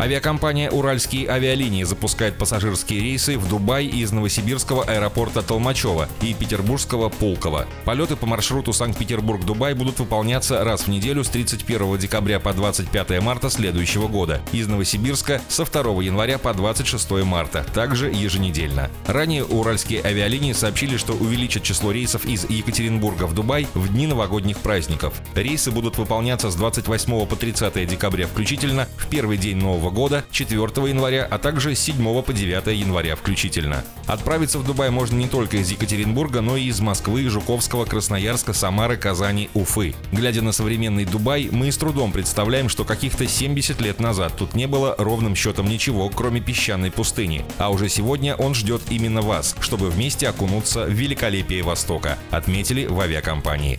Авиакомпания «Уральские авиалинии» запускает пассажирские рейсы в Дубай из Новосибирского аэропорта Толмачева и Петербургского Пулково. Полеты по маршруту Санкт-Петербург-Дубай будут выполняться раз в неделю с 31 декабря по 25 марта следующего года, из Новосибирска со 2 января по 26 марта, также еженедельно. Ранее «Уральские авиалинии» сообщили, что увеличат число рейсов из Екатеринбурга в Дубай в дни новогодних праздников. Рейсы будут выполняться с 28 по 30 декабря включительно в первый день Нового года, 4 января, а также с 7 по 9 января включительно. Отправиться в Дубай можно не только из Екатеринбурга, но и из Москвы, Жуковского, Красноярска, Самары, Казани, Уфы. Глядя на современный Дубай, мы с трудом представляем, что каких-то 70 лет назад тут не было ровным счетом ничего, кроме песчаной пустыни. А уже сегодня он ждет именно вас, чтобы вместе окунуться в великолепие Востока, отметили в авиакомпании.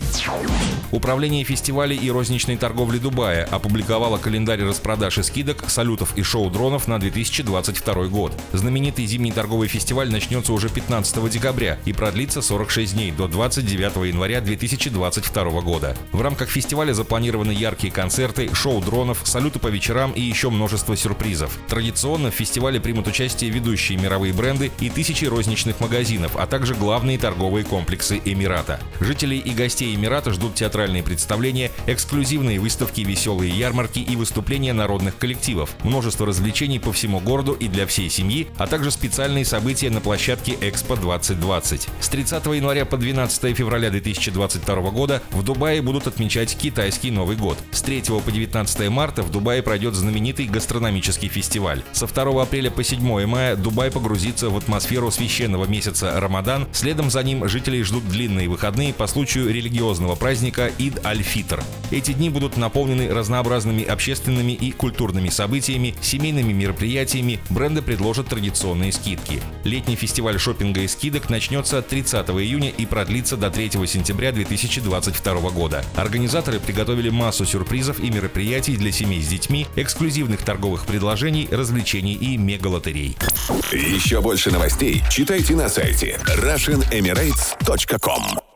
Управление фестивалей и розничной торговли Дубая опубликовало календарь распродаж и скидок «Салют самолетов и шоу-дронов на 2022 год. Знаменитый зимний торговый фестиваль начнется уже 15 декабря и продлится 46 дней до 29 января 2022 года. В рамках фестиваля запланированы яркие концерты, шоу дронов, салюты по вечерам и еще множество сюрпризов. Традиционно в фестивале примут участие ведущие мировые бренды и тысячи розничных магазинов, а также главные торговые комплексы Эмирата. Жителей и гостей Эмирата ждут театральные представления, эксклюзивные выставки, веселые ярмарки и выступления народных коллективов множество развлечений по всему городу и для всей семьи, а также специальные события на площадке Экспо 2020. С 30 января по 12 февраля 2022 года в Дубае будут отмечать китайский Новый год. С 3 по 19 марта в Дубае пройдет знаменитый гастрономический фестиваль. Со 2 апреля по 7 мая Дубай погрузится в атмосферу священного месяца Рамадан. Следом за ним жителей ждут длинные выходные по случаю религиозного праздника Ид Аль-Фитр. Эти дни будут наполнены разнообразными общественными и культурными событиями, акциями, семейными мероприятиями бренды предложат традиционные скидки. Летний фестиваль шопинга и скидок начнется 30 июня и продлится до 3 сентября 2022 года. Организаторы приготовили массу сюрпризов и мероприятий для семей с детьми, эксклюзивных торговых предложений, развлечений и мегалотерей. Еще больше новостей читайте на сайте RussianEmirates.com